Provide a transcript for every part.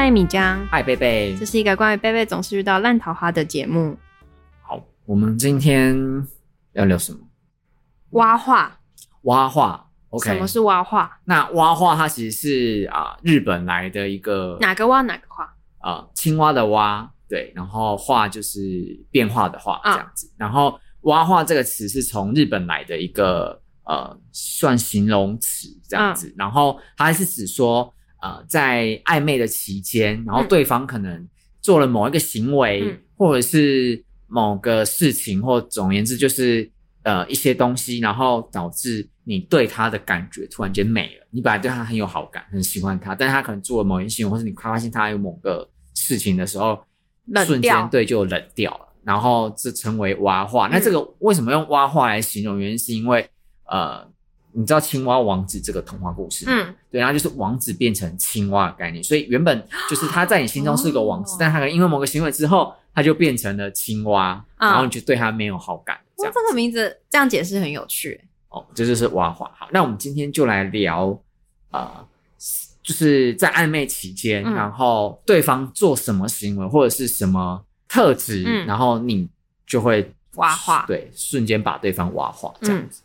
嗨，米江。嗨，贝贝。这是一个关于贝贝总是遇到烂桃花的节目。好，我们今天要聊什么？蛙画。蛙画。OK。什么是蛙画？那蛙画它其实是啊、呃，日本来的一个哪个蛙？哪个画？啊、呃，青蛙的蛙。对，然后画就是变化的化，这样子。哦、然后蛙画这个词是从日本来的一个呃，算形容词这样子。哦、然后它是指说。呃，在暧昧的期间，然后对方可能做了某一个行为，嗯、或者是某个事情，或总而言之就是呃一些东西，然后导致你对他的感觉突然间没了。你本来对他很有好感，很喜欢他，但是他可能做了某一件事情，或是你发现他有某个事情的时候，瞬间对就冷掉了，然后这称为蛙化。嗯、那这个为什么用蛙化来形容？原因是因为呃。你知道青蛙王子这个童话故事？嗯，对，然后就是王子变成青蛙的概念，所以原本就是他在你心中是个王子，哦、但他可能因为某个行为之后，他就变成了青蛙，嗯、然后你就对他没有好感。这样，这个名字这样解释很有趣。哦，这就是蛙化。好，那我们今天就来聊啊、呃，就是在暧昧期间，嗯、然后对方做什么行为或者是什么特质，嗯、然后你就会挖化，对，瞬间把对方挖化这样子。嗯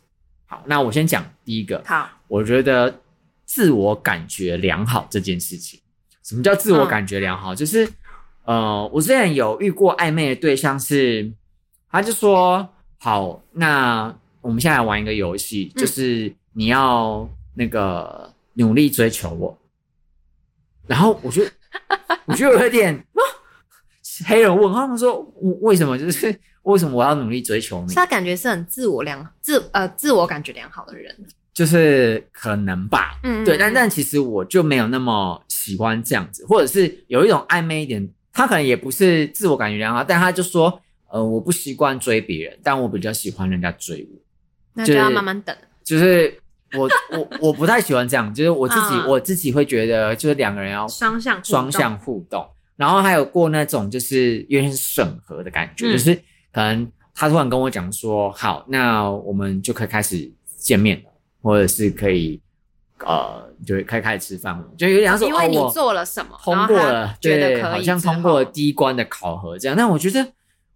好，那我先讲第一个。好，我觉得自我感觉良好这件事情，什么叫自我感觉良好？嗯、就是，呃，我之前有遇过暧昧的对象是，他就说，好，那我们现在玩一个游戏，嗯、就是你要那个努力追求我。然后我觉得，我觉得有点 黑人问号，他们说，为什么？就是。为什么我要努力追求你？他感觉是很自我良自呃自我感觉良好的人，就是可能吧，嗯，对，但但其实我就没有那么喜欢这样子，或者是有一种暧昧一点，他可能也不是自我感觉良好，但他就说，呃，我不习惯追别人，但我比较喜欢人家追我，那就要慢慢等。就是我我我不太喜欢这样，就是我自己、嗯、我自己会觉得，就是两个人要双向双向互动，然后还有过那种就是有点审核的感觉，嗯、就是。可能他突然跟我讲说：“好，那我们就可以开始见面了，或者是可以，呃，就可以开始吃饭了，就有点像说，因为你做了什么，通过了，对，好像通过了第一关的考核这样。但我觉得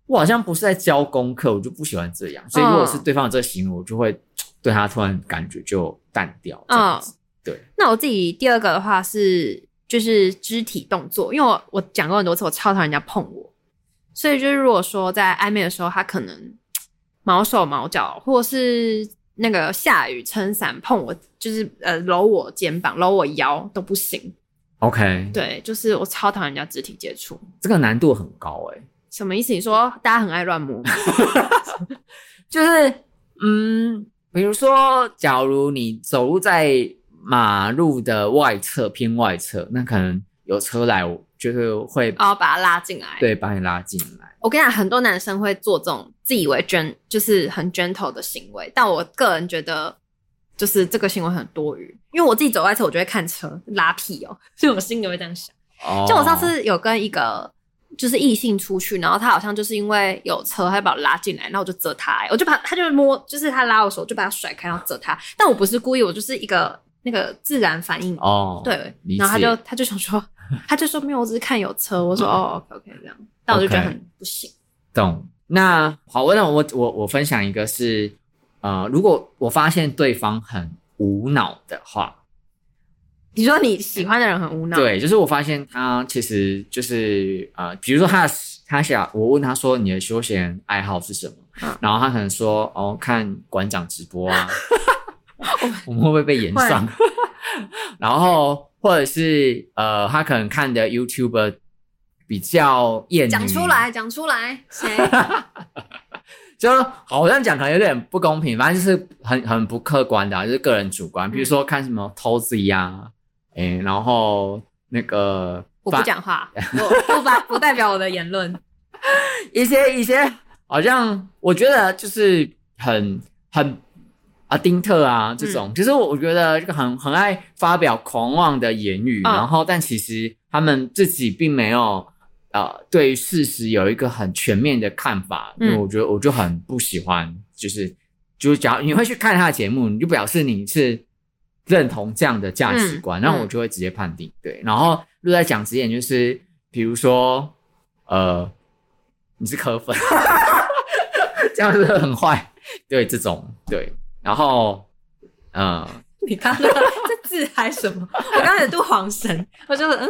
我好像不是在教功课，我就不喜欢这样。所以如果是对方的这个行为，我就会对他突然感觉就淡掉这样子。对，那我自己第二个的话是就是肢体动作，因为我我讲过很多次，我超讨厌人家碰我。”所以就是，如果说在暧昧的时候，他可能毛手毛脚，或者是那个下雨撑伞碰我，就是呃搂我肩膀、搂我腰都不行。OK，对，就是我超讨厌人家肢体接触，这个难度很高诶、欸。什么意思？你说大家很爱乱摸？就是嗯，比如说，假如你走路在马路的外侧偏外侧，那可能有车来我。就是会哦，把他拉进来，对，把你拉进来。我跟你讲，很多男生会做这种自以为 gen，就是很 gentle 的行为，但我个人觉得，就是这个行为很多余。因为我自己走在车，我就会看车拉屁哦，所以我心里会这样想。哦，就我上次有跟一个就是异性出去，然后他好像就是因为有车，他就把我拉进来，然后我就责他，我就把他就摸，就是他拉我手，就把他甩开，然后责他。但我不是故意，我就是一个那个自然反应哦，对。然后他就他就想说。他就说没有，我只是看有车。我说哦，OK OK 这样，但我就觉得很不行。懂。那好，我那我我我分享一个是，呃，如果我发现对方很无脑的话，你说你喜欢的人很无脑？对，就是我发现他其实就是呃，比如说他他想我问他说你的休闲爱好是什么，嗯、然后他可能说哦看馆长直播啊，我们会不会被延上？然后。或者是呃，他可能看的 YouTuber 比较艳，讲出来，讲出来，谁？就好像讲可能有点不公平，反正就是很很不客观的，啊，就是个人主观。比如说看什么 Tozy 呀，诶，然后那个我不讲话，我不发不代表我的言论。一些一些好像我觉得就是很很。啊，丁特啊，这种、嗯、其实我觉得这个很很爱发表狂妄的言语，哦、然后但其实他们自己并没有呃对事实有一个很全面的看法，嗯、因为我觉得我就很不喜欢，就是就是假如你会去看他的节目，你就表示你是认同这样的价值观，然后、嗯、我就会直接判定对，然后如果再讲直一点，就是比如说，呃，你是科粉，这样是很坏。对，这种对，然后，嗯、呃，你刚刚这字还什么？我刚才读黄神，我就嗯，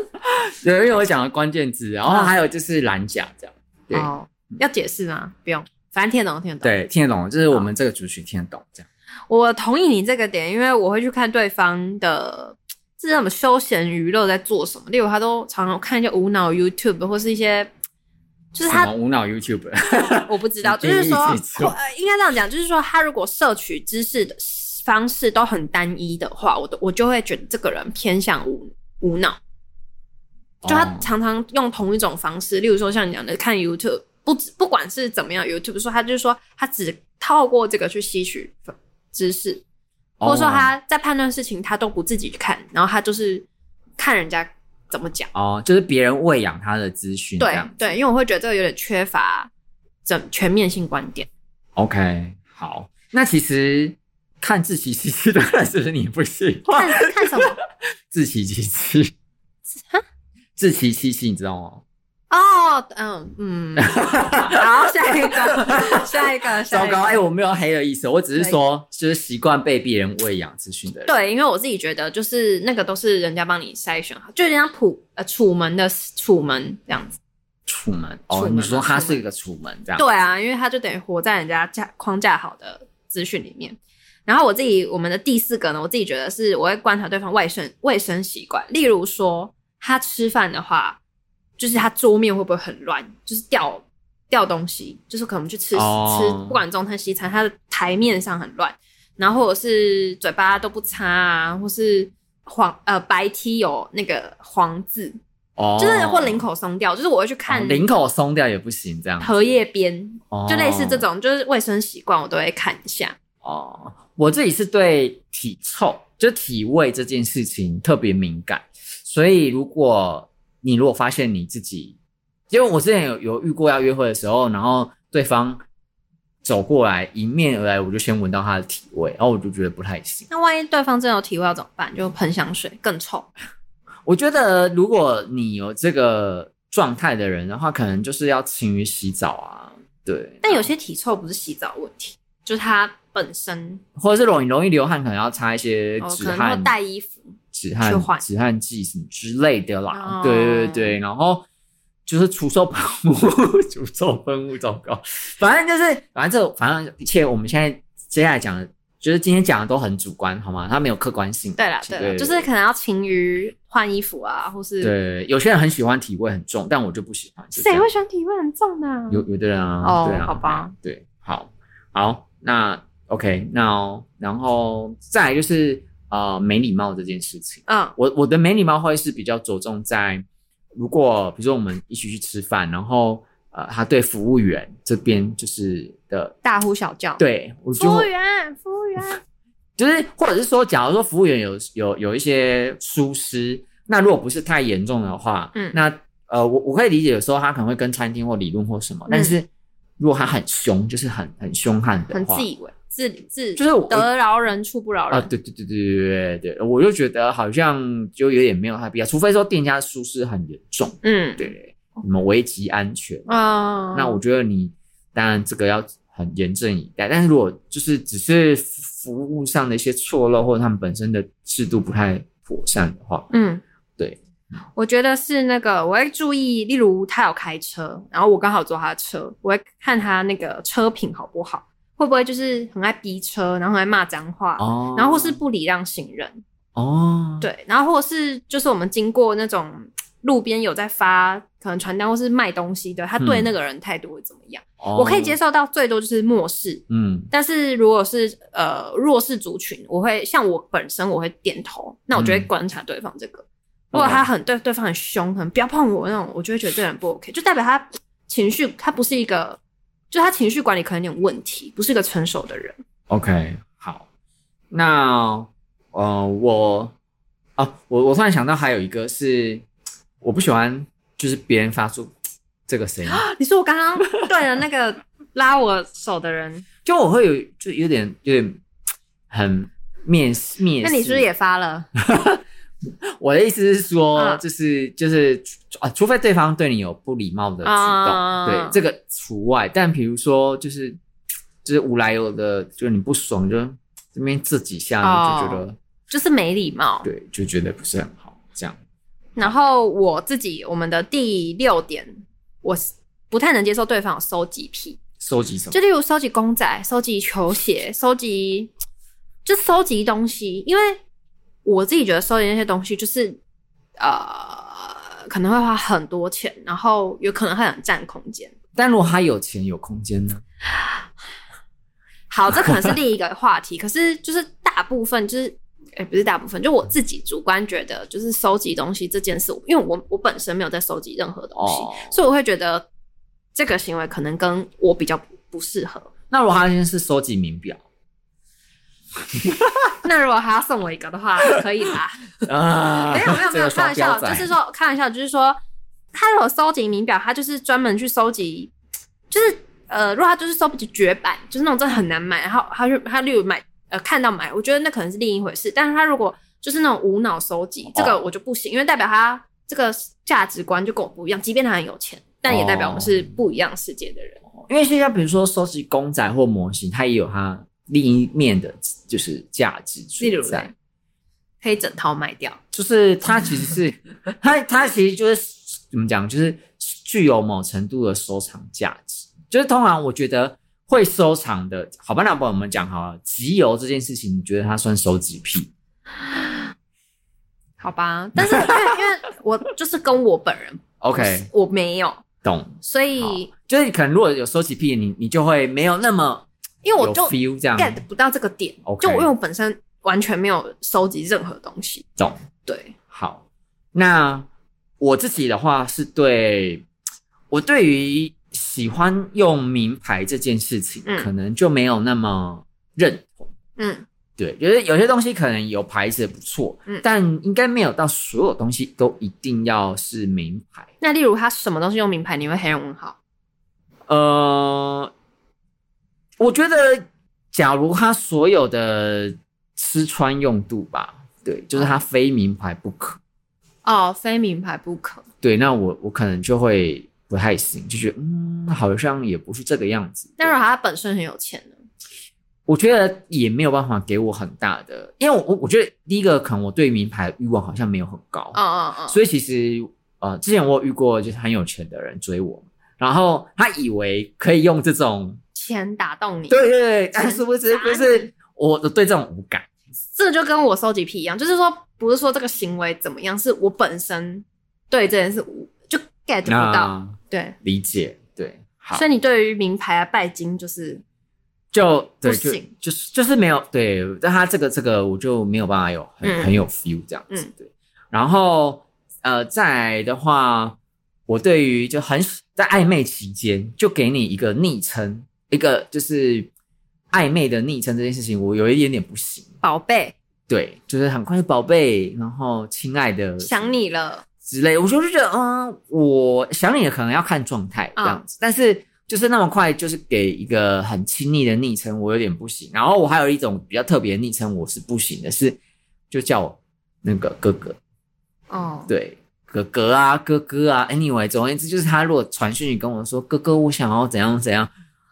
对，因为我讲了关键字，然后还有就是蓝甲这样。对哦，要解释吗？不用，反正听得懂，听得懂。对，听得懂，就是我们这个族群听得懂这样。我同意你这个点，因为我会去看对方的这是什么休闲娱乐在做什么。例如，他都常常看一些无脑 YouTube 或是一些，就是他无脑 YouTube，我不知道，就是说，呃，应该这样讲，就是说，他如果摄取知识的方式都很单一的话，我都我就会觉得这个人偏向无无脑。就他常常用同一种方式，例如说像你讲的看 YouTube，不不管是怎么样 YouTube，说他就是说他只透过这个去吸取。知识，或者说他在判断事情，他都不自己看，然后他就是看人家怎么讲。哦，就是别人喂养他的资讯。对对，因为我会觉得这个有点缺乏整全面性观点。OK，好，那其实看自欺欺欺的，是不是你不喜欢？看看什么？志祺七七？哈？志祺七七，你知道吗？哦，嗯嗯，好，下一个，下一个，糟糕，哎、欸，我没有黑的意思，我只是说，就是习惯被别人喂养资讯的人。对，因为我自己觉得，就是那个都是人家帮你筛选好，就像普呃楚门的楚门这样子。楚门，哦，你说他是一个楚门这样？对啊，因为他就等于活在人家架框架好的资讯里面。然后我自己，我们的第四个呢，我自己觉得是，我会观察对方卫生卫生习惯，例如说他吃饭的话。就是他桌面会不会很乱？就是掉掉东西，就是可能去吃、oh. 吃，不管中餐西餐，他的台面上很乱，然后或者是嘴巴都不擦啊，或是黄呃白 T 有那个黄字，哦，oh. 就是或领口松掉，就是我会去看领、oh, 口松掉也不行，这样荷叶边，oh. 就类似这种，就是卫生习惯我都会看一下。哦，oh. 我自己是对体臭，就体味这件事情特别敏感，所以如果。你如果发现你自己，因为我之前有有遇过要约会的时候，然后对方走过来迎面而来，我就先闻到他的体味，然后我就觉得不太行。那万一对方真有体味要怎么办？就喷香水更臭。我觉得如果你有这个状态的人的话，可能就是要勤于洗澡啊。对，但有些体臭不是洗澡问题，就是它本身，或者是容易容易流汗，可能要擦一些止汗，哦、可能会带衣服。止汗止汗剂什么之类的啦，对对对，然后就是除臭喷雾，除臭喷雾糟糕，反正就是反正这反正一切我们现在接下来讲的，就是今天讲的都很主观，好吗？它没有客观性。对啦对啦，就是可能要勤于换衣服啊，或是对，有些人很喜欢体味很重，但我就不喜欢。谁会喜欢体味很重的？有有的人啊，哦，对啊，好吧，对，好，好，那 OK，那然后再来就是。啊、呃，没礼貌这件事情，嗯，我我的没礼貌会是比较着重在，如果比如说我们一起去吃饭，然后呃，他对服务员这边就是的大呼小叫，对，我就服务员，服务员，就是或者是说，假如说服务员有有有一些疏失，那如果不是太严重的话，嗯，那呃，我我可以理解有时候他可能会跟餐厅或理论或什么，嗯、但是如果他很凶，就是很很凶悍的话，很自以为。自自就是得饶人处不饶人啊！对对对对对对对，我就觉得好像就有点没有太必要，除非说店家疏失很严重，嗯，对，什么危及安全啊，那我觉得你当然这个要很严阵以待。但是如果就是只是服务上的一些错漏，或者他们本身的制度不太妥善的话，嗯，对，我觉得是那个我会注意，例如他有开车，然后我刚好坐他的车，我会看他那个车品好不好。会不会就是很爱逼车，然后很爱骂脏话，哦、然后或是不礼让行人哦，对，然后或是就是我们经过那种路边有在发可能传单或是卖东西的，他对那个人态度会怎么样？嗯、我可以接受到最多就是漠视，嗯，但是如果是呃弱势族群，我会像我本身我会点头，那我就会观察对方这个，嗯、如果他很对对方很凶，很不要碰我那种，我就会觉得这人不 OK，就代表他情绪他不是一个。就他情绪管理可能有点问题，不是一个成熟的人。OK，好，那呃，我啊，我我突然想到还有一个是我不喜欢，就是别人发出这个声音。你说我刚刚对了那个拉我手的人，就我会有就有点有点很面面。那你是不是也发了？我的意思是说，嗯就是就是啊，除非对方对你有不礼貌的举动，啊对这个除外。但比如说，就是就是无来由的，就是你不爽，就这边这几下，哦就觉得就是没礼貌。对，就觉得不是很好。这样。然后我自己，我们的第六点，我不太能接受对方有收集癖。收集什么？就例如收集公仔、收集球鞋、收集就收集东西，因为我自己觉得收集那些东西就是呃可能会花很多钱，然后有可能会很占空间。但如果他有钱有空间呢？好，这可能是另一个话题。可是就是大部分就是，哎、欸，不是大部分，就我自己主观觉得，就是收集东西这件事，因为我我本身没有在收集任何东西，哦、所以我会觉得这个行为可能跟我比较不适合。那如果他今天是收集名表，那如果还要送我一个的话，可以吧。啊，没有没有没有，开玩笑，就是说开玩笑，就是说，他如果收集名表，他就是专门去收集，就是呃，如果他就是收集绝版，就是那种真的很难买，然后他就他例如买呃看到买，我觉得那可能是另一回事。但是他如果就是那种无脑收集，这个我就不行，因为代表他这个价值观就跟我不一样。即便他很有钱，但也代表我们是不一样世界的人。因为现在比如说收集公仔或模型，他也有它另一面的，就是价值存在，可以整套卖掉。就是它其实是 它它其实就是怎么讲，就是具有某程度的收藏价值。就是通常我觉得会收藏的，好吧，那帮我们讲好了，集邮这件事情，你觉得它算收集癖？好吧，但是因为因为我就是跟我本人，OK，我没有。懂，所以就是可能如果有收集癖，你你就会没有那么，因为我就 feel 这样 get 不到这个点，okay, 就因为我本身完全没有收集任何东西。懂，对，好，那我自己的话是对，我对于喜欢用名牌这件事情，嗯、可能就没有那么认同，嗯。对，觉得有些东西可能有牌子不错，嗯，但应该没有到所有东西都一定要是名牌。那例如他什么东西用名牌，你会黑人问号？呃，我觉得，假如他所有的吃穿用度吧，对，就是他非名牌不可。哦，非名牌不可。对，那我我可能就会不太行，就觉得嗯，好像也不是这个样子。那如果他本身很有钱呢？我觉得也没有办法给我很大的，因为我我觉得第一个可能我对名牌的欲望好像没有很高，嗯嗯嗯，所以其实呃之前我有遇过就是很有钱的人追我，然后他以为可以用这种钱打动你，对对对，但是不是不是我对这种无感，这就跟我收集癖一样，就是说不是说这个行为怎么样，是我本身对这件事无就 get 不到，啊、对，理解对，好，所以你对于名牌啊拜金就是。就对，就就是就是没有对，但他这个这个我就没有办法有很、嗯、很有 feel 这样子，嗯、对。然后呃，再来的话，我对于就很在暧昧期间就给你一个昵称，一个就是暧昧的昵称这件事情，我有一点点不行。宝贝，对，就是很快就宝贝，然后亲爱的，想你了之类，我就觉得嗯，我想你了，可能要看状态这样子，嗯、但是。就是那么快，就是给一个很亲昵的昵称，我有点不行。然后我还有一种比较特别的昵称，我是不行的，是就叫我那个哥哥。哦，对，哥哥啊，哥哥啊。Anyway，总而言之，就是他如果传讯息跟我说：“哥哥，我想要怎样怎样。”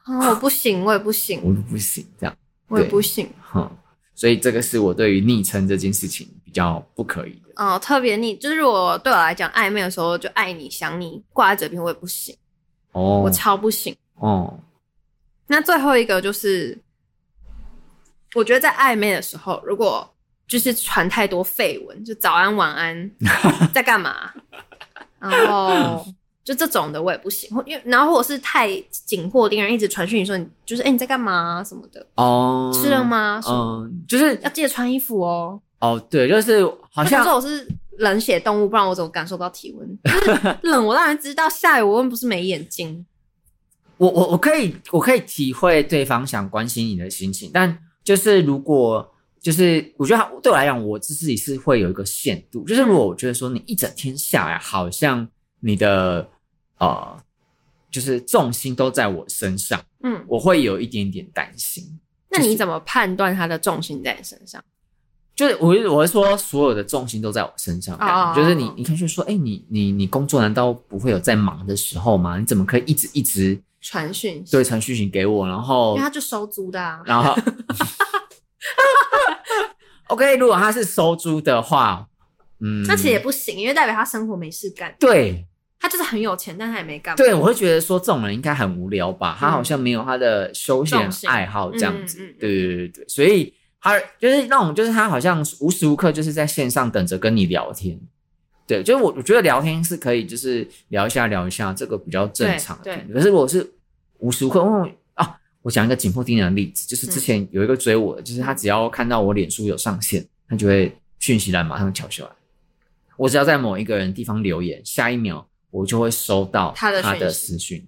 哦，我不行，我也不行，我也不行，这样我也不行。哼，所以这个是我对于昵称这件事情比较不可以的。哦，特别昵，就是如果对我来讲暧昧的时候就爱你想你挂在嘴边，我也不行。哦，我超不行哦。那最后一个就是，我觉得在暧昧的时候，如果就是传太多废文，就早安晚安，在干嘛？然后就这种的我也不行，因为然后或者是太紧迫盯人，一直传讯你说你就是哎、欸、你在干嘛什么的哦，吃了吗？嗯，就是要记得穿衣服哦。哦，对，就是好像说我是。冷血动物，不然我怎么感受到体温？冷，我当然知道。下雨，我又不是没眼睛。我我我可以，我可以体会对方想关心你的心情，但就是如果就是我觉得对我来讲，我自己是会有一个限度。就是如果我觉得说你一整天下来，好像你的呃，就是重心都在我身上，嗯，我会有一点点担心。那你怎么判断他的重心在你身上？就是我我会说，所有的重心都在我身上。哦，就是你，你可以去说，哎、欸，你你你工作难道不会有在忙的时候吗？你怎么可以一直一直传讯？对，传讯息给我，然后因为他就收租的啊。然后，OK，如果他是收租的话，嗯，那其实也不行，因为代表他生活没事干。对，他就是很有钱，但他也没干嘛。对，我会觉得说这种人应该很无聊吧？他好像没有他的休闲爱好这样子。对对对对，所以。他就是那种，就是他好像无时无刻就是在线上等着跟你聊天，对，就是我我觉得聊天是可以，就是聊一下聊一下，这个比较正常。对，对，可是我是无时无刻，哦啊，我讲一个紧迫盯人的例子，就是之前有一个追我的，嗯、就是他只要看到我脸书有上线，他就会讯息栏马上敲下来。我只要在某一个人地方留言，下一秒我就会收到他的他的私讯。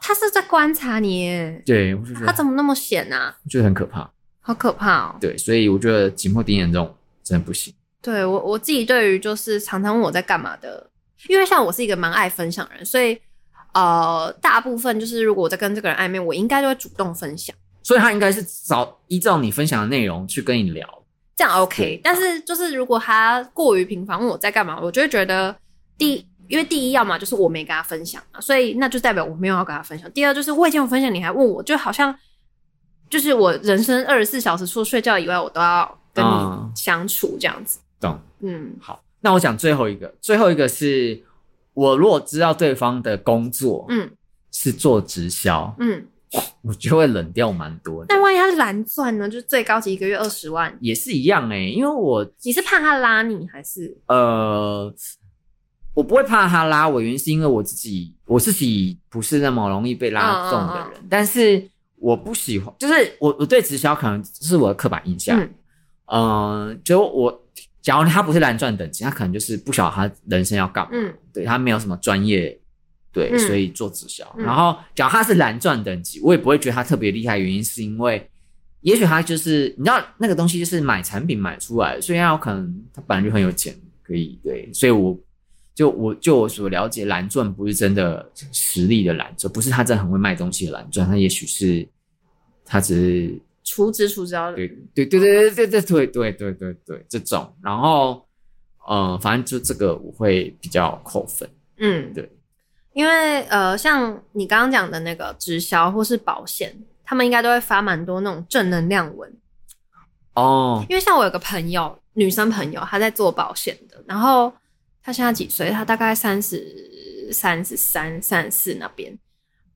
他是在观察你耶，对，我就觉得他怎么那么闲啊？我觉得很可怕。好可怕哦！对，所以我觉得紧迫盯人这种真的不行。对我我自己对于就是常常问我在干嘛的，因为像我是一个蛮爱分享的人，所以呃，大部分就是如果我在跟这个人暧昧，我应该就会主动分享。所以他应该是找依照你分享的内容去跟你聊，这样 OK。但是就是如果他过于频繁问我在干嘛，我就会觉得第一，因为第一要嘛就是我没跟他分享嘛，所以那就代表我没有要跟他分享。第二就是我已经有分享，你还问我，就好像。就是我人生二十四小时除了睡觉以外，我都要跟你相处这样子。懂，嗯，好。那我讲最后一个，最后一个是我如果知道对方的工作，嗯，是做直销，嗯，我就会冷掉蛮多的。但万一他是蓝钻呢？就是最高级一个月二十万，也是一样哎、欸。因为我你是怕他拉你还是？呃，我不会怕他拉我，原因是因为我自己我自己不是那么容易被拉中的人，但是。我不喜欢，就是我我对直销可能是我的刻板印象。嗯，呃、就我假如他不是蓝钻等级，他可能就是不晓得他人生要干嘛。嗯，对他没有什么专业，对，嗯、所以做直销。嗯、然后假如他是蓝钻等级，我也不会觉得他特别厉害。原因是因为，也许他就是你知道那个东西就是买产品买出来的，所以他有可能他本来就很有钱，可以对。所以我就我就我所了解，蓝钻不是真的实力的蓝钻，不是他真的很会卖东西的蓝钻，他也许是。他只是出资出招的，对对对对对对对对对对对对这种，然后呃，反正就这个我会比较扣分，嗯，对，因为呃，像你刚刚讲的那个直销或是保险，他们应该都会发蛮多那种正能量文哦。因为像我有个朋友，女生朋友，她在做保险的，然后她现在几岁？他大概三十三、十三、三十四那边。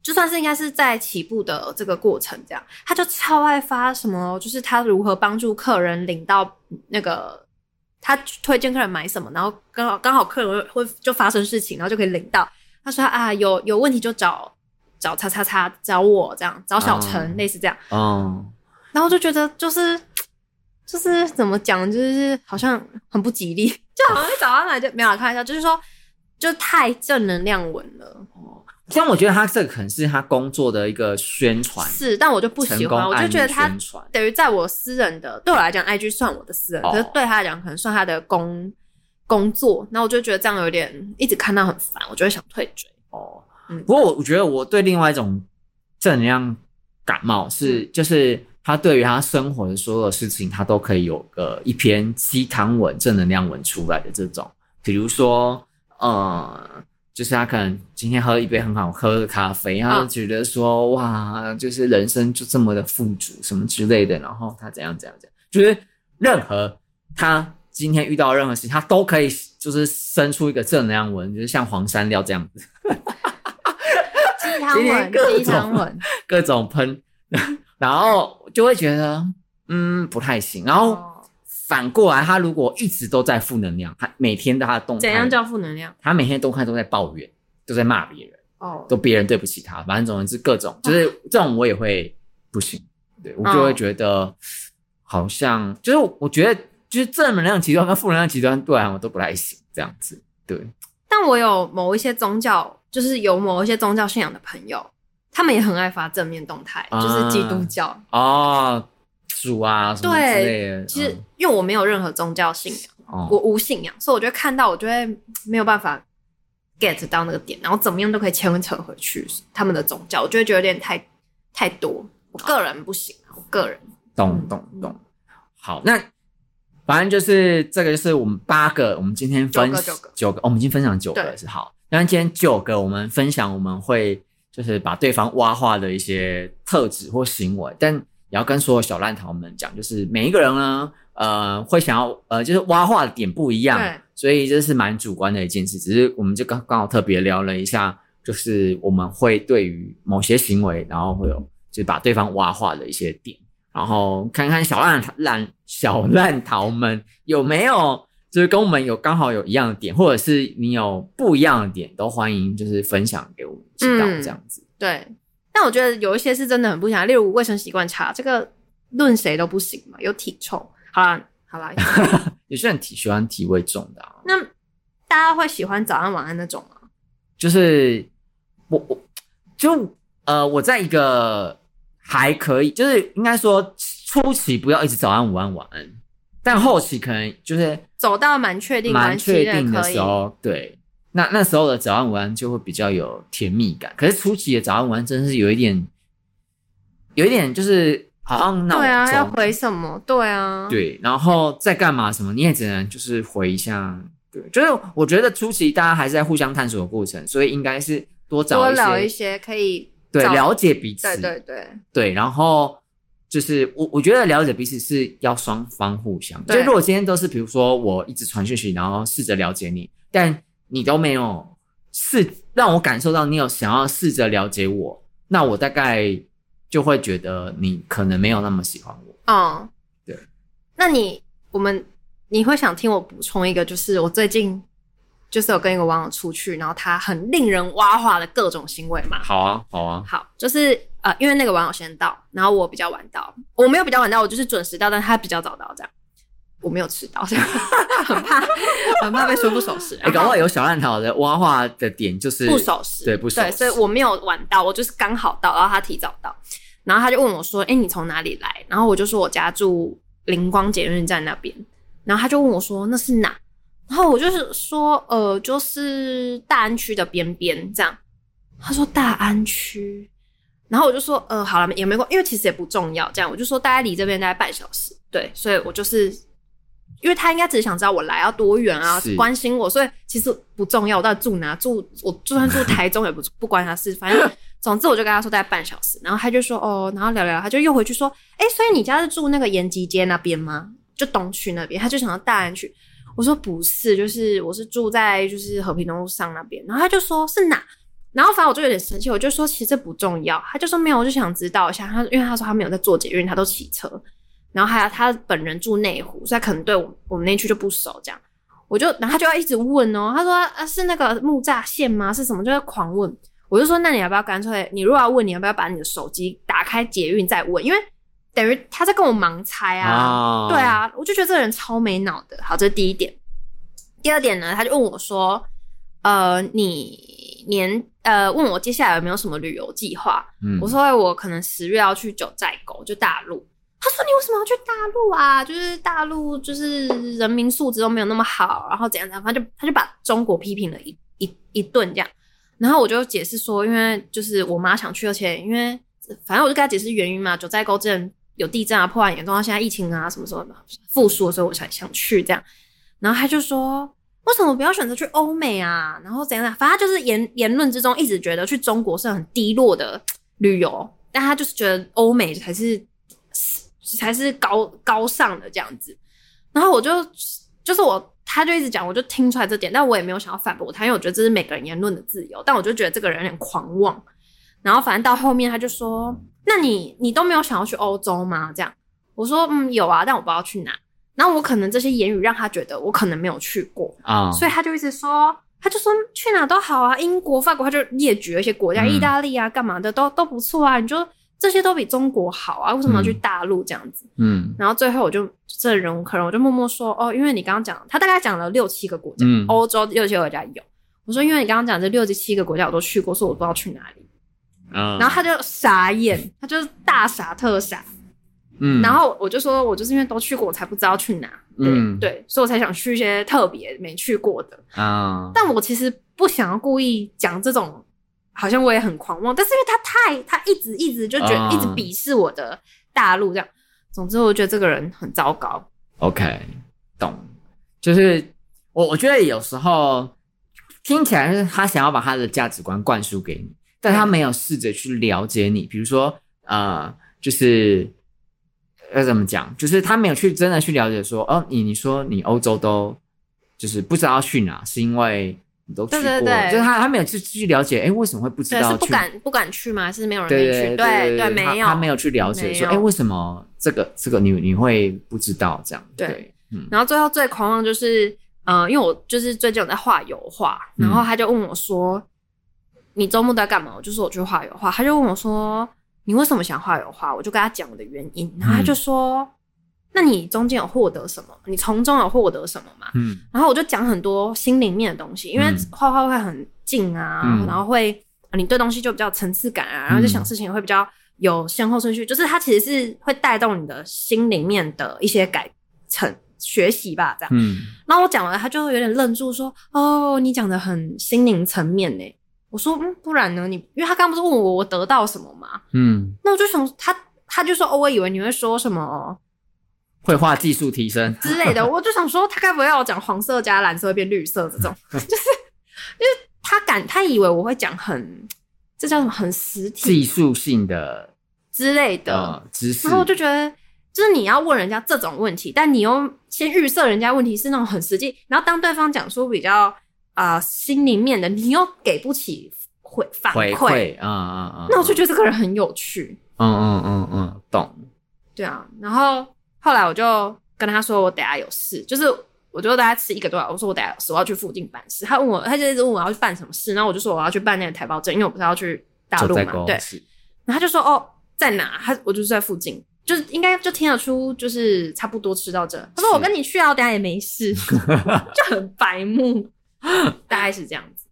就算是应该是在起步的这个过程，这样他就超爱发什么，就是他如何帮助客人领到那个他推荐客人买什么，然后刚好刚好客人会就发生事情，然后就可以领到。他说啊，有有问题就找找叉叉叉找我这样，找小陈、嗯、类似这样。嗯，然后就觉得就是就是怎么讲，就是好像很不吉利，就好像早上来就没有开玩笑，就是说就太正能量文了。哦，虽然我觉得他这个可能是他工作的一个宣传，是，但我就不喜欢，我就觉得他等于在我私人的，对我来讲，IG 算我的私人，哦、可是对他来讲，可能算他的工工作，那我就觉得这样有点一直看到很烦，我就会想退追。哦，嗯，不过我我觉得我对另外一种正能量感冒是，嗯、就是他对于他生活的所有事情，他都可以有个一篇鸡汤文、正能量文出来的这种，比如说，呃。就是他可能今天喝了一杯很好喝的咖啡，他就觉得说、哦、哇，就是人生就这么的富足什么之类的，然后他怎样怎样怎样，就是任何他今天遇到任何事情，他都可以就是生出一个正能量文，就是像黄山料这样子，鸡汤文，鸡汤文，各种喷，然后就会觉得嗯不太行，然后。反过来，他如果一直都在负能量，他每天的他的动态，怎样叫负能量？他每天动态都在抱怨，都在骂别人，哦，都别人对不起他，反正总之各种，就是这种我也会不行，对我就会觉得好像就是我觉得就是正能量极端跟负能量极端对我都不太行，这样子，对。但我有某一些宗教，就是有某一些宗教信仰的朋友，他们也很爱发正面动态，就是基督教哦。主啊，什么之类的。其实，因为我没有任何宗教信仰，嗯、我无信仰，所以我觉得看到我就会没有办法 get 到那个点，然后怎么样都可以牵扯回去他们的宗教，我就会觉得有点太太多。我个人不行，我个人。懂懂懂。好，那反正就是这个，就是我们八个，我们今天分九个九个九个，哦，我们已经分享九个对是好。那今天九个，我们分享我们会就是把对方挖化的一些特质或行为，但也要跟所有小烂桃们讲，就是每一个人呢，呃，会想要呃，就是挖化的点不一样，所以这是蛮主观的一件事。只是我们就刚刚好特别聊了一下，就是我们会对于某些行为，然后会有就是把对方挖化的一些点。然后看看小烂烂小烂桃们有没有，就是跟我们有刚好有一样的点，或者是你有不一样的点，都欢迎就是分享给我们知道这样子。嗯、对，但我觉得有一些是真的很不想，例如卫生习惯差，这个论谁都不行嘛。有体臭，好啦好啦，有些人体喜欢体味重的、啊。那大家会喜欢早安晚安那种吗？就是我我就呃我在一个。还可以，就是应该说初期不要一直早安、午安、晚安，但后期可能就是走到蛮确定、蛮确定的时候，对，那那时候的早安、午安就会比较有甜蜜感。可是初期的早安、午安真的是有一点，有一点就是好像闹钟，对啊，要回什么？对啊，对，然后在干嘛什么，你也只能就是回一下。对，就是我觉得初期大家还是在互相探索的过程，所以应该是多找一些，多聊一些可以。对，了解彼此。对对对对，然后就是我我觉得了解彼此是要双方互相。对就如果今天都是比如说我一直传讯息，然后试着了解你，但你都没有试让我感受到你有想要试着了解我，那我大概就会觉得你可能没有那么喜欢我。嗯，对。那你我们你会想听我补充一个，就是我最近。就是有跟一个网友出去，然后他很令人挖化的各种行为嘛。好啊，好啊。好，就是呃，因为那个网友先到，然后我比较晚到。我没有比较晚到，我就是准时到，但他比较早到，这样。我没有迟到，这 样很怕，很怕被说不守时。哎、欸，搞不好有小烂桃的挖化的点就是不守时，对，不守时。对，所以我没有晚到，我就是刚好到，然后他提早到，然后他就问我说：“哎、欸，你从哪里来？”然后我就说：“我家住灵光捷运站那边。”然后他就问我说：“那是哪？”然后我就是说，呃，就是大安区的边边这样。他说大安区，然后我就说，呃，好了，也没关，因为其实也不重要。这样我就说，大概离这边大概半小时，对，所以我就是，因为他应该只是想知道我来要多远啊，是关心我，所以其实不重要，我到底住哪，住我就算住台中也不不关他事，反正总之我就跟他说大概半小时，然后他就说哦，然后聊聊，他就又回去说，哎，所以你家是住那个延吉街那边吗？就东区那边，他就想到大安区。我说不是，就是我是住在就是和平东路上那边，然后他就说是哪，然后反正我就有点生气，我就说其实这不重要，他就说没有，我就想知道一下，他因为他说他没有在做捷运，他都骑车，然后还有他本人住内湖，所以他可能对我我们那区就不熟，这样，我就然后他就要一直问哦，他说啊是那个木栅线吗？是什么？就在狂问，我就说那你要不要干脆，你如果要问，你要不要把你的手机打开捷运再问，因为。等于他在跟我盲猜啊，oh. 对啊，我就觉得这个人超没脑的。好，这是第一点。第二点呢，他就问我说：“呃，你年呃，问我接下来有没有什么旅游计划？”嗯，我说：“我可能十月要去九寨沟，就大陆。”他说：“你为什么要去大陆啊？就是大陆就是人民素质都没有那么好，然后怎样怎样，他就他就把中国批评了一一一顿这样。然后我就解释说，因为就是我妈想去，而且因为反正我就跟他解释原因嘛，九寨沟之前。有地震啊，破坏严重，到现在疫情啊，什么什么复苏的时候，我才想去这样。然后他就说：“为什么不要选择去欧美啊？”然后怎样怎样，反正就是言言论之中一直觉得去中国是很低落的旅游，但他就是觉得欧美才是才是高高尚的这样子。然后我就就是我，他就一直讲，我就听出来这点，但我也没有想要反驳他，因为我觉得这是每个人言论的自由。但我就觉得这个人有点狂妄。然后反正到后面他就说。那你你都没有想要去欧洲吗？这样我说嗯有啊，但我不知道去哪。然后我可能这些言语让他觉得我可能没有去过啊，所以他就一直说，他就说去哪都好啊，英国、法国，他就列举了一些国家，意大利啊，干嘛的都都不错啊。你就这些都比中国好啊，为什么要去大陆这样子？嗯，然后最后我就这忍无可忍，我就默默说哦，因为你刚刚讲，他大概讲了六七个国家，嗯，欧洲六七个国家有。我说因为你刚刚讲这六七个国家我都去过，所以我不知道去哪里。然后他就傻眼，他就大傻特傻，嗯，然后我就说，我就是因为都去过，我才不知道去哪，嗯，对，所以我才想去一些特别没去过的。啊。但我其实不想要故意讲这种，好像我也很狂妄，但是因为他太，他一直一直就觉得一直鄙视我的大陆这样。总之，我觉得这个人很糟糕。OK，懂，就是我我觉得有时候听起来是他想要把他的价值观灌输给你，但他没有试着去了解你，比如说呃，就是要怎么讲，就是他没有去真的去了解说，哦，你你说你欧洲都就是不知道去哪，是因为。你都去过，对对对，就是他，他没有去去了解，哎，为什么会不知道？是不敢不敢去吗？是没有人去？对对对，没有，他没有去了解说，哎，为什么这个这个你你会不知道这样？对，嗯。然后最后最狂妄就是，呃，因为我就是最近有在画油画，然后他就问我说：“你周末在干嘛？”我就说：“我去画油画。”他就问我说：“你为什么想画油画？”我就跟他讲我的原因，然后他就说。那你中间有获得什么？你从中有获得什么嘛？嗯，然后我就讲很多心里面的东西，因为画画会很静啊，嗯、然后会你对东西就比较层次感啊，然后就想事情会比较有先后顺序，嗯、就是它其实是会带动你的心里面的一些改成学习吧，这样。嗯，然后我讲完，他就有点愣住，说：“哦，你讲的很心灵层面呢。”我说：“嗯，不然呢？你因为他刚不是问我我得到什么吗？嗯，那我就想他他就说：哦，我以为你会说什么。”绘画技术提升之类的，我就想说，他该不会要我讲黄色加蓝色会变绿色这种？就是，因为他敢，他以为我会讲很，这叫什么？很实体、技术性的之类的、呃、知识。然后我就觉得，就是你要问人家这种问题，但你又先预设人家问题是那种很实际，然后当对方讲说比较啊、呃、心里面的，你又给不起回反馈，啊啊啊！那我就觉得这个人很有趣。嗯嗯嗯嗯，懂。对啊，然后。后来我就跟他说，我等下有事，就是我就大概吃一个多小时，我说我等下有事，我要去附近办事。他问我，他就一直问我要去办什么事，然后我就说我要去办那个台胞证，因为我不是要去大陆嘛，对。然后他就说哦，在哪？他我就是在附近，就是应该就听得出，就是差不多吃到这。他说我跟你去啊，我等下也没事，就很白目，大概是这样子。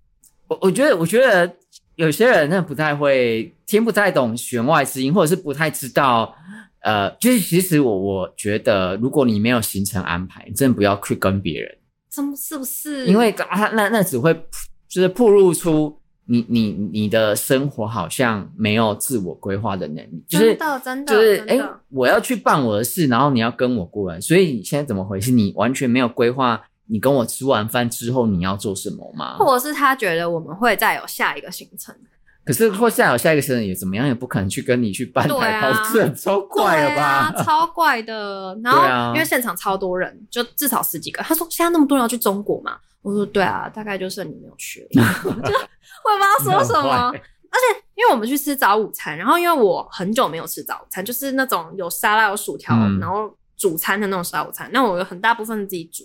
我我觉得，我觉得有些人那不太会听不太懂弦外之音，或者是不太知道。呃，就是其实我我觉得，如果你没有行程安排，真的不要去跟别人。怎么是不是？因为啊，那那只会就是暴露出你你你的生活好像没有自我规划的能力。就是、真的真的就是哎、欸，我要去办我的事，然后你要跟我过来，所以你现在怎么回事？你完全没有规划，你跟我吃完饭之后你要做什么吗？或者是他觉得我们会再有下一个行程？可是或再有下一个行程也怎么样，也不可能去跟你去办台胞证，啊、超怪了吧？啊、超怪的。然后因为现场超多人，就至少十几个。他说现在那么多人要去中国嘛？我说对啊，大概就是你没有去，就我也不知道说什么。而且因为我们去吃早午餐，然后因为我很久没有吃早午餐，就是那种有沙拉有薯条，嗯、然后主餐的那种早午餐。那我有很大部分是自己煮。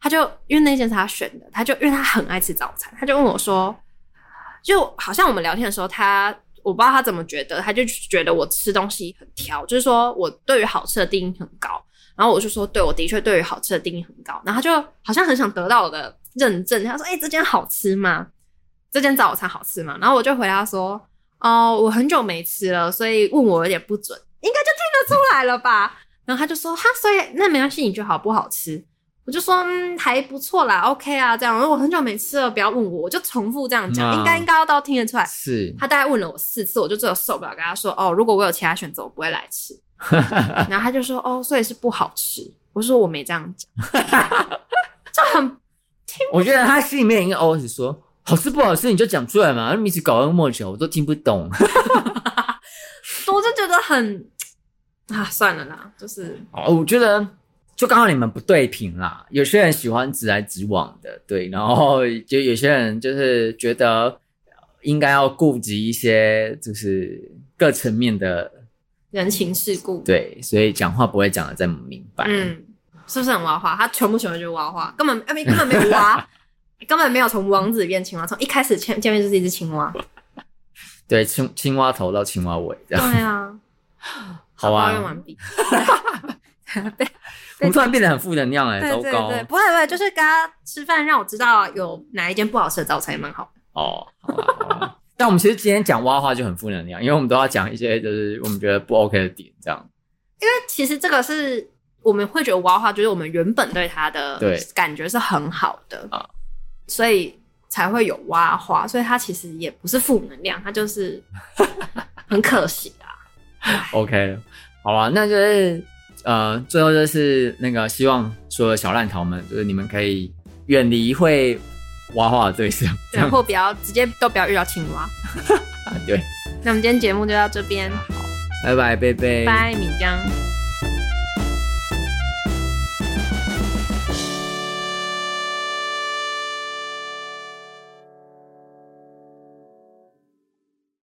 他就因为那间是他选的，他就因为他很爱吃早餐，他就问我说。就好像我们聊天的时候，他我不知道他怎么觉得，他就觉得我吃东西很挑，就是说我对于好吃的定义很高。然后我就说，对，我的确对于好吃的定义很高。然后他就好像很想得到我的认证，他说：“哎、这间好吃吗？这间早餐好吃吗？”然后我就回答说：“哦，我很久没吃了，所以问我有点不准，应该就听得出来了吧？”然后他就说：“哈，所以那没关系，你觉得好不好吃？”我就说嗯，还不错啦，OK 啊，这样。我很久没吃了，不要问我，我就重复这样讲，应该应该要都听得出来。是。他大概问了我四次，我就只有受不了，跟他说哦，如果我有其他选择，我不会来吃。然后他就说哦，所以是不好吃。我说我没这样讲，就很听。我觉得他心里面应该 always 说好吃不好吃，你就讲出来嘛。那一直搞那么久，我都听不懂。我就觉得很啊，算了啦，就是哦，我觉得。就刚好你们不对频啦，有些人喜欢直来直往的，对，然后就有些人就是觉得应该要顾及一些就是各层面的人情世故，对，所以讲话不会讲的这么明白，嗯，是不是很挖话？他全部喜欢就是挖话，根本哎没 根本没有挖，根本没有从王子变青蛙，从一开始见见面就是一只青蛙，对，青青蛙头到青蛙尾这样，对啊，好啊，抱完毕，对。我们突然变得很负能量哎，糟糕！不会不会，就是跟他吃饭，让我知道有哪一间不好吃的早餐也蛮好的哦。但我们其实今天讲挖话就很负能量，因为我们都要讲一些就是我们觉得不 OK 的点，这样。因为其实这个是我们会觉得挖话，就是我们原本对它的感觉是很好的啊，所以才会有挖话。所以它其实也不是负能量，它就是 很可惜啊。OK，好啊，那就是。呃，最后就是那个希望所有小烂桃们，就是你们可以远离会挖花的对象，对，或不要直接都不要遇到青蛙。对，那我们今天节目就到这边，好，拜拜，贝贝，拜米浆。